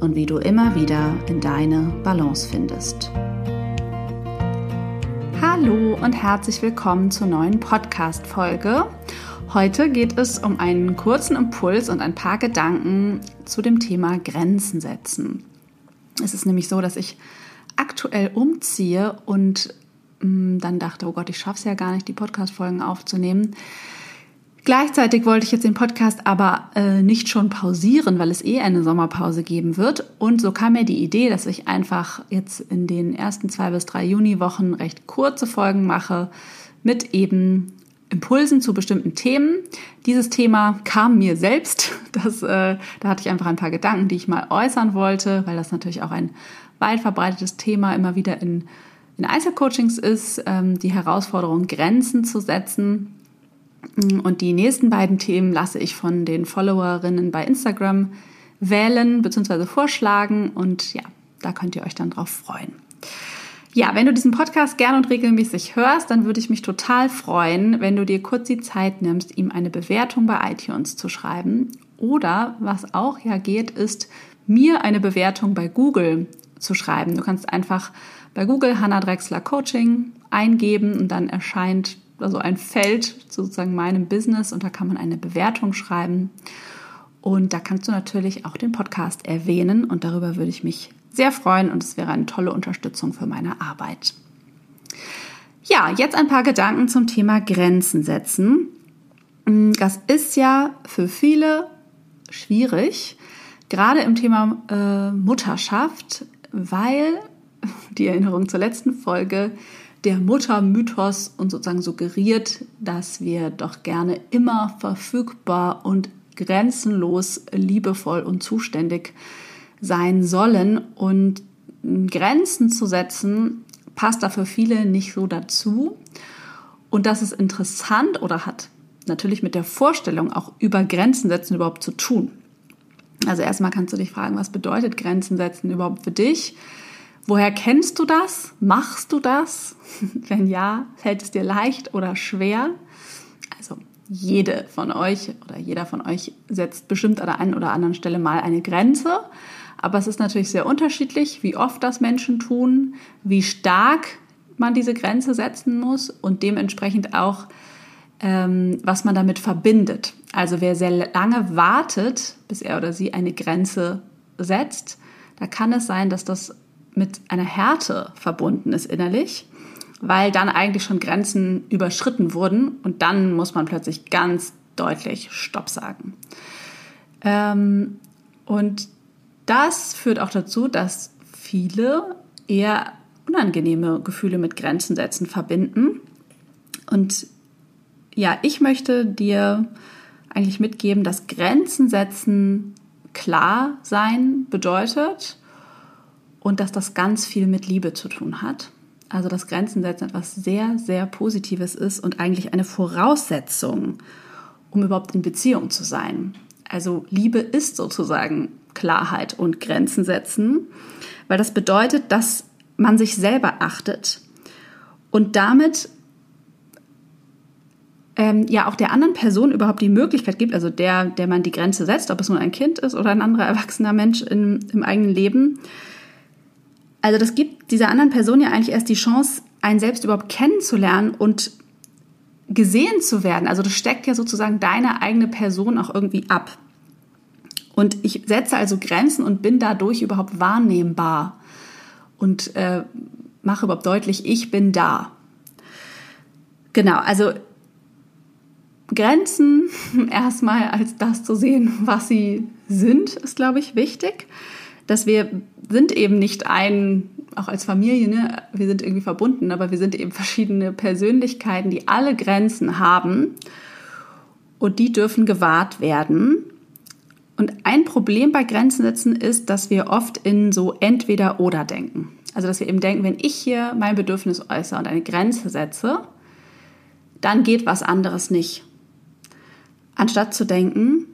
und wie du immer wieder in deine Balance findest. Hallo und herzlich willkommen zur neuen Podcast-Folge. Heute geht es um einen kurzen Impuls und ein paar Gedanken zu dem Thema Grenzen setzen. Es ist nämlich so, dass ich aktuell umziehe und mm, dann dachte, oh Gott, ich schaffe es ja gar nicht, die Podcast-Folgen aufzunehmen. Gleichzeitig wollte ich jetzt den Podcast aber äh, nicht schon pausieren, weil es eh eine Sommerpause geben wird. Und so kam mir die Idee, dass ich einfach jetzt in den ersten zwei bis drei Juniwochen recht kurze Folgen mache mit eben Impulsen zu bestimmten Themen. Dieses Thema kam mir selbst. Das, äh, da hatte ich einfach ein paar Gedanken, die ich mal äußern wollte, weil das natürlich auch ein weit verbreitetes Thema immer wieder in, in Einzelcoachings ist, ähm, die Herausforderung, Grenzen zu setzen. Und die nächsten beiden Themen lasse ich von den Followerinnen bei Instagram wählen bzw. vorschlagen und ja, da könnt ihr euch dann drauf freuen. Ja, wenn du diesen Podcast gern und regelmäßig hörst, dann würde ich mich total freuen, wenn du dir kurz die Zeit nimmst, ihm eine Bewertung bei iTunes zu schreiben. Oder was auch ja geht, ist mir eine Bewertung bei Google zu schreiben. Du kannst einfach bei Google Hannah Drexler Coaching eingeben und dann erscheint also ein Feld sozusagen meinem Business und da kann man eine Bewertung schreiben. Und da kannst du natürlich auch den Podcast erwähnen und darüber würde ich mich sehr freuen und es wäre eine tolle Unterstützung für meine Arbeit. Ja, jetzt ein paar Gedanken zum Thema Grenzen setzen. Das ist ja für viele schwierig, gerade im Thema äh, Mutterschaft, weil die Erinnerung zur letzten Folge der Muttermythos uns sozusagen suggeriert, dass wir doch gerne immer verfügbar und grenzenlos liebevoll und zuständig sein sollen. Und Grenzen zu setzen, passt da für viele nicht so dazu. Und das ist interessant oder hat natürlich mit der Vorstellung auch über Grenzen setzen überhaupt zu tun. Also erstmal kannst du dich fragen, was bedeutet Grenzen setzen überhaupt für dich? Woher kennst du das? Machst du das? Wenn ja, fällt es dir leicht oder schwer? Also jede von euch oder jeder von euch setzt bestimmt an der einen oder anderen Stelle mal eine Grenze. Aber es ist natürlich sehr unterschiedlich, wie oft das Menschen tun, wie stark man diese Grenze setzen muss und dementsprechend auch, ähm, was man damit verbindet. Also wer sehr lange wartet, bis er oder sie eine Grenze setzt, da kann es sein, dass das mit einer Härte verbunden ist innerlich, weil dann eigentlich schon Grenzen überschritten wurden und dann muss man plötzlich ganz deutlich Stopp sagen. Ähm, und das führt auch dazu, dass viele eher unangenehme Gefühle mit Grenzen setzen verbinden. Und ja, ich möchte dir eigentlich mitgeben, dass Grenzen setzen klar sein bedeutet und dass das ganz viel mit Liebe zu tun hat. Also dass Grenzen setzen etwas sehr, sehr Positives ist und eigentlich eine Voraussetzung, um überhaupt in Beziehung zu sein. Also Liebe ist sozusagen Klarheit und Grenzen setzen, weil das bedeutet, dass man sich selber achtet und damit ähm, ja auch der anderen Person überhaupt die Möglichkeit gibt, also der, der man die Grenze setzt, ob es nun ein Kind ist oder ein anderer erwachsener Mensch in, im eigenen Leben, also das gibt dieser anderen Person ja eigentlich erst die Chance, einen selbst überhaupt kennenzulernen und gesehen zu werden. Also das steckt ja sozusagen deine eigene Person auch irgendwie ab. Und ich setze also Grenzen und bin dadurch überhaupt wahrnehmbar. und äh, mache überhaupt deutlich, ich bin da. Genau, also Grenzen erstmal als das zu sehen, was sie sind, ist, glaube ich, wichtig. Dass wir sind eben nicht ein, auch als Familie, ne, wir sind irgendwie verbunden, aber wir sind eben verschiedene Persönlichkeiten, die alle Grenzen haben und die dürfen gewahrt werden. Und ein Problem bei Grenzen setzen ist, dass wir oft in so entweder oder denken. Also dass wir eben denken, wenn ich hier mein Bedürfnis äußere und eine Grenze setze, dann geht was anderes nicht. Anstatt zu denken,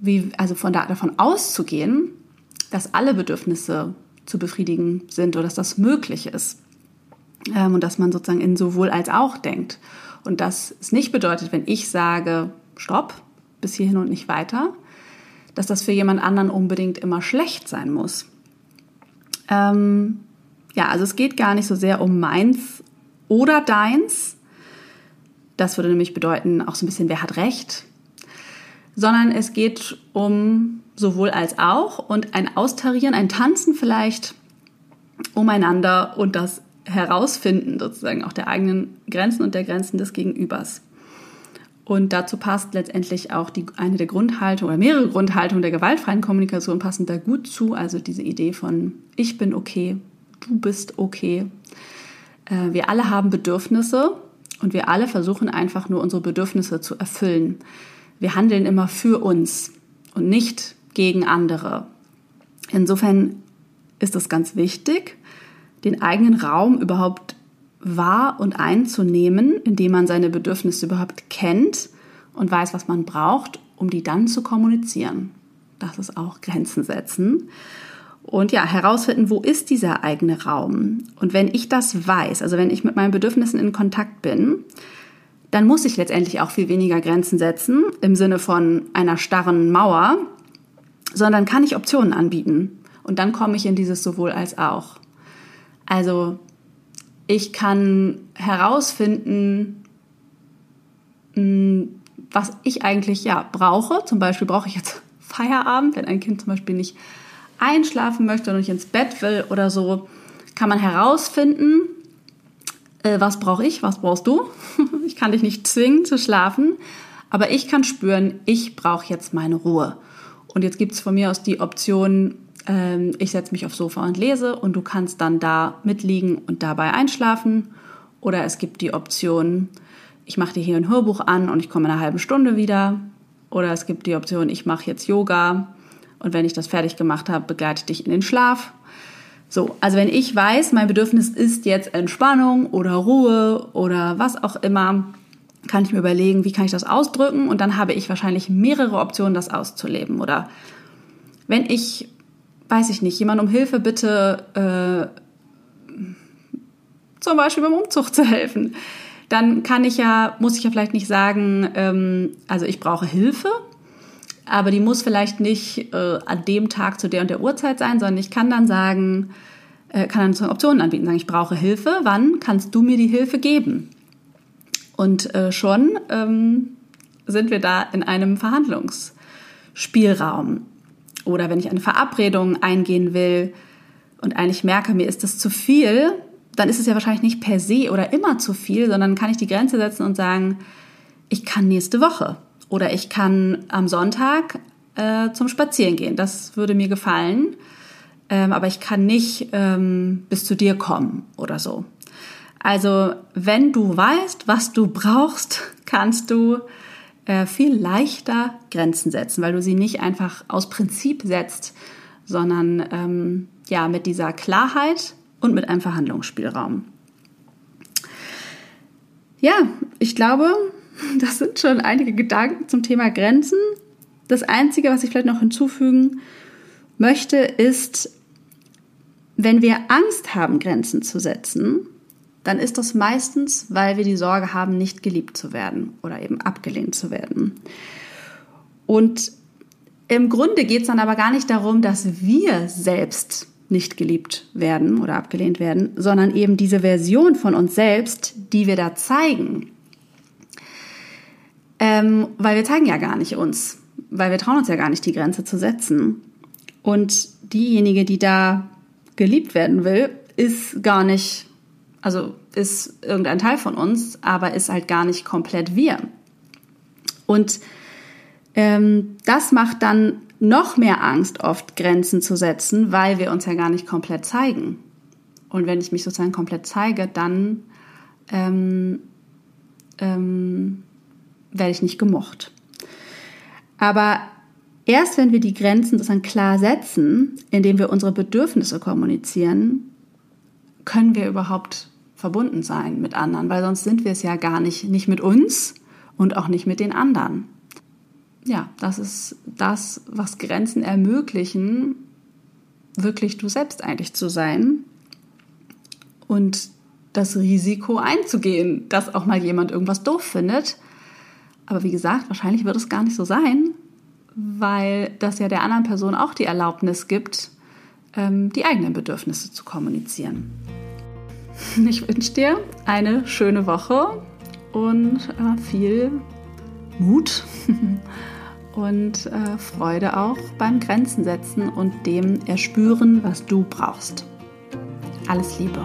wie, also von da, davon auszugehen, dass alle Bedürfnisse zu befriedigen sind oder dass das möglich ist. Ähm, und dass man sozusagen in sowohl als auch denkt. Und dass es nicht bedeutet, wenn ich sage, stopp, bis hierhin und nicht weiter, dass das für jemand anderen unbedingt immer schlecht sein muss. Ähm, ja, also es geht gar nicht so sehr um meins oder deins. Das würde nämlich bedeuten, auch so ein bisschen, wer hat Recht, sondern es geht um sowohl als auch und ein Austarieren, ein Tanzen vielleicht umeinander und das Herausfinden sozusagen auch der eigenen Grenzen und der Grenzen des Gegenübers. Und dazu passt letztendlich auch die, eine der Grundhaltungen oder mehrere Grundhaltungen der gewaltfreien Kommunikation passen da gut zu. Also diese Idee von ich bin okay, du bist okay. Äh, wir alle haben Bedürfnisse und wir alle versuchen einfach nur unsere Bedürfnisse zu erfüllen. Wir handeln immer für uns und nicht gegen andere. Insofern ist es ganz wichtig, den eigenen Raum überhaupt wahr und einzunehmen, indem man seine Bedürfnisse überhaupt kennt und weiß, was man braucht, um die dann zu kommunizieren. Das ist auch Grenzen setzen. Und ja, herausfinden, wo ist dieser eigene Raum? Und wenn ich das weiß, also wenn ich mit meinen Bedürfnissen in Kontakt bin, dann muss ich letztendlich auch viel weniger Grenzen setzen im Sinne von einer starren Mauer, sondern kann ich Optionen anbieten. Und dann komme ich in dieses sowohl als auch. Also ich kann herausfinden, hm, was ich eigentlich ja brauche. Zum Beispiel brauche ich jetzt Feierabend, wenn ein Kind zum Beispiel nicht einschlafen möchte oder nicht ins Bett will oder so, kann man herausfinden, äh, was brauche ich, was brauchst du. ich kann dich nicht zwingen zu schlafen, aber ich kann spüren, ich brauche jetzt meine Ruhe. Und jetzt gibt es von mir aus die Option, ähm, ich setze mich aufs Sofa und lese und du kannst dann da mitliegen und dabei einschlafen. Oder es gibt die Option, ich mache dir hier ein Hörbuch an und ich komme in einer halben Stunde wieder. Oder es gibt die Option, ich mache jetzt Yoga und wenn ich das fertig gemacht habe, begleite ich dich in den Schlaf. So, also wenn ich weiß, mein Bedürfnis ist jetzt Entspannung oder Ruhe oder was auch immer, kann ich mir überlegen, wie kann ich das ausdrücken und dann habe ich wahrscheinlich mehrere Optionen, das auszuleben. Oder wenn ich, weiß ich nicht, jemand um Hilfe bitte, äh, zum Beispiel beim Umzug zu helfen, dann kann ich ja, muss ich ja vielleicht nicht sagen, ähm, also ich brauche Hilfe, aber die muss vielleicht nicht äh, an dem Tag zu der und der Uhrzeit sein, sondern ich kann dann sagen, äh, kann dann so Optionen anbieten, sagen, ich brauche Hilfe, wann kannst du mir die Hilfe geben? Und äh, schon ähm, sind wir da in einem Verhandlungsspielraum. Oder wenn ich eine Verabredung eingehen will und eigentlich merke, mir ist das zu viel, dann ist es ja wahrscheinlich nicht per se oder immer zu viel, sondern kann ich die Grenze setzen und sagen, ich kann nächste Woche oder ich kann am Sonntag äh, zum Spazieren gehen. Das würde mir gefallen. Ähm, aber ich kann nicht ähm, bis zu dir kommen oder so. Also wenn du weißt, was du brauchst, kannst du äh, viel leichter Grenzen setzen, weil du sie nicht einfach aus Prinzip setzt, sondern ähm, ja mit dieser Klarheit und mit einem Verhandlungsspielraum. Ja, ich glaube, Das sind schon einige Gedanken zum Thema Grenzen. Das Einzige, was ich vielleicht noch hinzufügen möchte, ist, wenn wir Angst haben, Grenzen zu setzen, dann ist das meistens, weil wir die Sorge haben, nicht geliebt zu werden oder eben abgelehnt zu werden. Und im Grunde geht es dann aber gar nicht darum, dass wir selbst nicht geliebt werden oder abgelehnt werden, sondern eben diese Version von uns selbst, die wir da zeigen, ähm, weil wir zeigen ja gar nicht uns, weil wir trauen uns ja gar nicht, die Grenze zu setzen. Und diejenige, die da geliebt werden will, ist gar nicht, also ist irgendein Teil von uns, aber ist halt gar nicht komplett wir. Und ähm, das macht dann noch mehr Angst, oft Grenzen zu setzen, weil wir uns ja gar nicht komplett zeigen. Und wenn ich mich sozusagen komplett zeige, dann ähm, ähm, werde ich nicht gemocht. Aber erst wenn wir die Grenzen sozusagen klar setzen, indem wir unsere Bedürfnisse kommunizieren, können wir überhaupt verbunden sein mit anderen, weil sonst sind wir es ja gar nicht, nicht mit uns und auch nicht mit den anderen. Ja, das ist das, was Grenzen ermöglichen, wirklich du selbst eigentlich zu sein und das Risiko einzugehen, dass auch mal jemand irgendwas doof findet. Aber wie gesagt, wahrscheinlich wird es gar nicht so sein, weil das ja der anderen Person auch die Erlaubnis gibt, ähm, die eigenen Bedürfnisse zu kommunizieren. Ich wünsche dir eine schöne Woche und äh, viel Mut und äh, Freude auch beim Grenzen setzen und dem erspüren, was du brauchst. Alles Liebe.